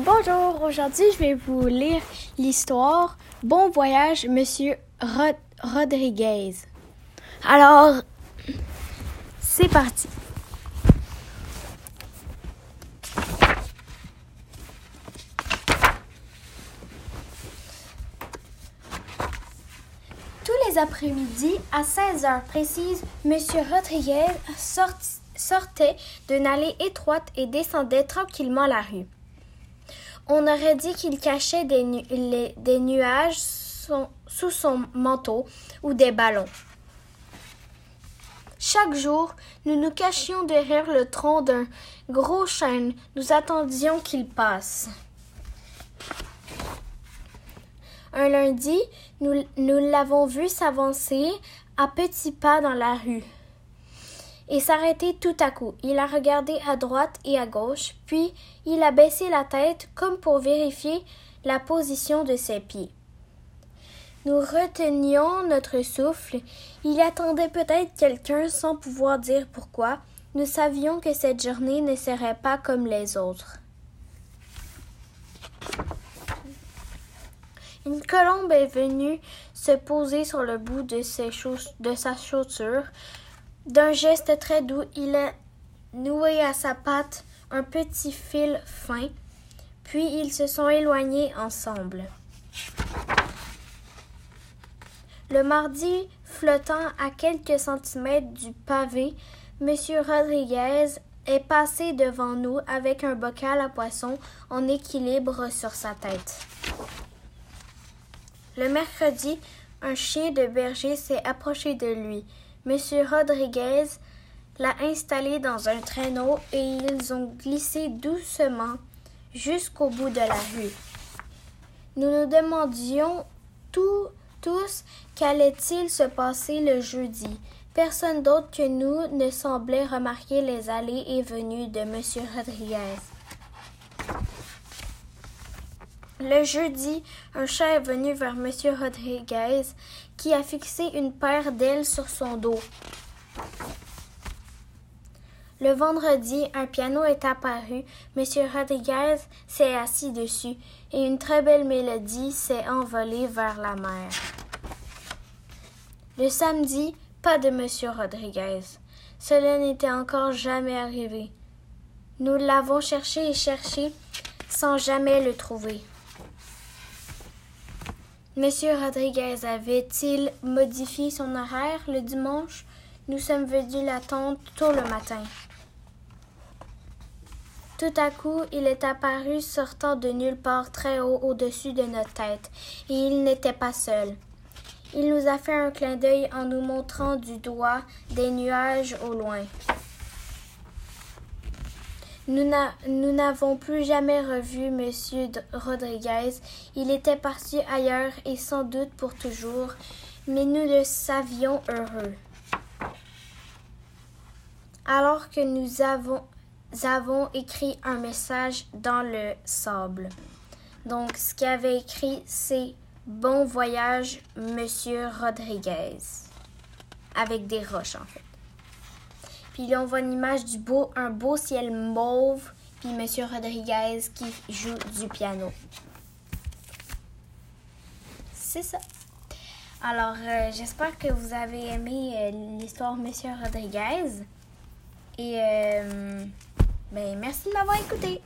Bonjour, aujourd'hui je vais vous lire l'histoire Bon voyage, Monsieur Rod- Rodriguez. Alors, c'est parti. Tous les après-midi, à 16 heures précises, Monsieur Rodriguez sortait d'une allée étroite et descendait tranquillement la rue. On aurait dit qu'il cachait des, nuages sous son manteau ou des ballons. Chaque jour, nous nous cachions derrière le tronc d'un gros chêne. Nous attendions qu'il passe. Un lundi, nous l'avons vu s'avancer à petits pas dans la rue et s'arrêter tout à coup. Il a regardé à droite et à gauche, puis il a baissé la tête comme pour vérifier la position de ses pieds. Nous retenions notre souffle. Il attendait peut-être quelqu'un sans pouvoir dire pourquoi. Nous savions que cette journée ne serait pas comme les autres. Une colombe est venue se poser sur le bout de, ses de sa chaussure. D'un geste très doux, il a noué à sa patte un petit fil fin, puis ils se sont éloignés ensemble. Le mardi, flottant à quelques centimètres du pavé, Monsieur Rodriguez est passé devant nous avec un bocal à poisson en équilibre sur sa tête. Le mercredi, un chien de berger s'est approché de lui. Monsieur Rodriguez l'a installé dans un traîneau et ils ont glissé doucement jusqu'au bout de la rue. Nous nous demandions tous qu'allait-il se passer le jeudi. Personne d'autre que nous ne semblait remarquer les allées et venues de Monsieur Rodriguez. Le jeudi, un chat est venu vers Monsieur Rodriguez, qui a fixé une paire d'ailes sur son dos. Le vendredi, un piano est apparu. Monsieur Rodriguez s'est assis dessus et une très belle mélodie s'est envolée vers la mer. Le samedi, pas de Monsieur Rodriguez. Cela n'était encore jamais arrivé. Nous l'avons cherché et cherché sans jamais le trouver. Monsieur Rodriguez avait-il modifié son horaire le dimanche? Nous sommes venus l'attendre tôt le matin. Tout à coup, il est apparu sortant de nulle part très haut au-dessus de notre tête, et il n'était pas seul. Il nous a fait un clin d'œil en nous montrant du doigt des nuages au loin. Nous n'a- nous n'avons plus jamais revu Monsieur Rodriguez. Il était parti ailleurs et sans doute pour toujours, mais nous le savions heureux. Alors que nous avons, avons écrit un message dans le sable. Donc, ce qu'il avait écrit, c'est Bon voyage, Monsieur Rodriguez. Avec des roches, en fait. Puis là, on voit une image du beau, un beau ciel mauve, puis Monsieur Rodriguez qui joue du piano. C'est ça. Alors, euh, j'espère que vous avez aimé euh, l'histoire Monsieur Rodriguez. Et, euh, ben, merci de m'avoir écouté.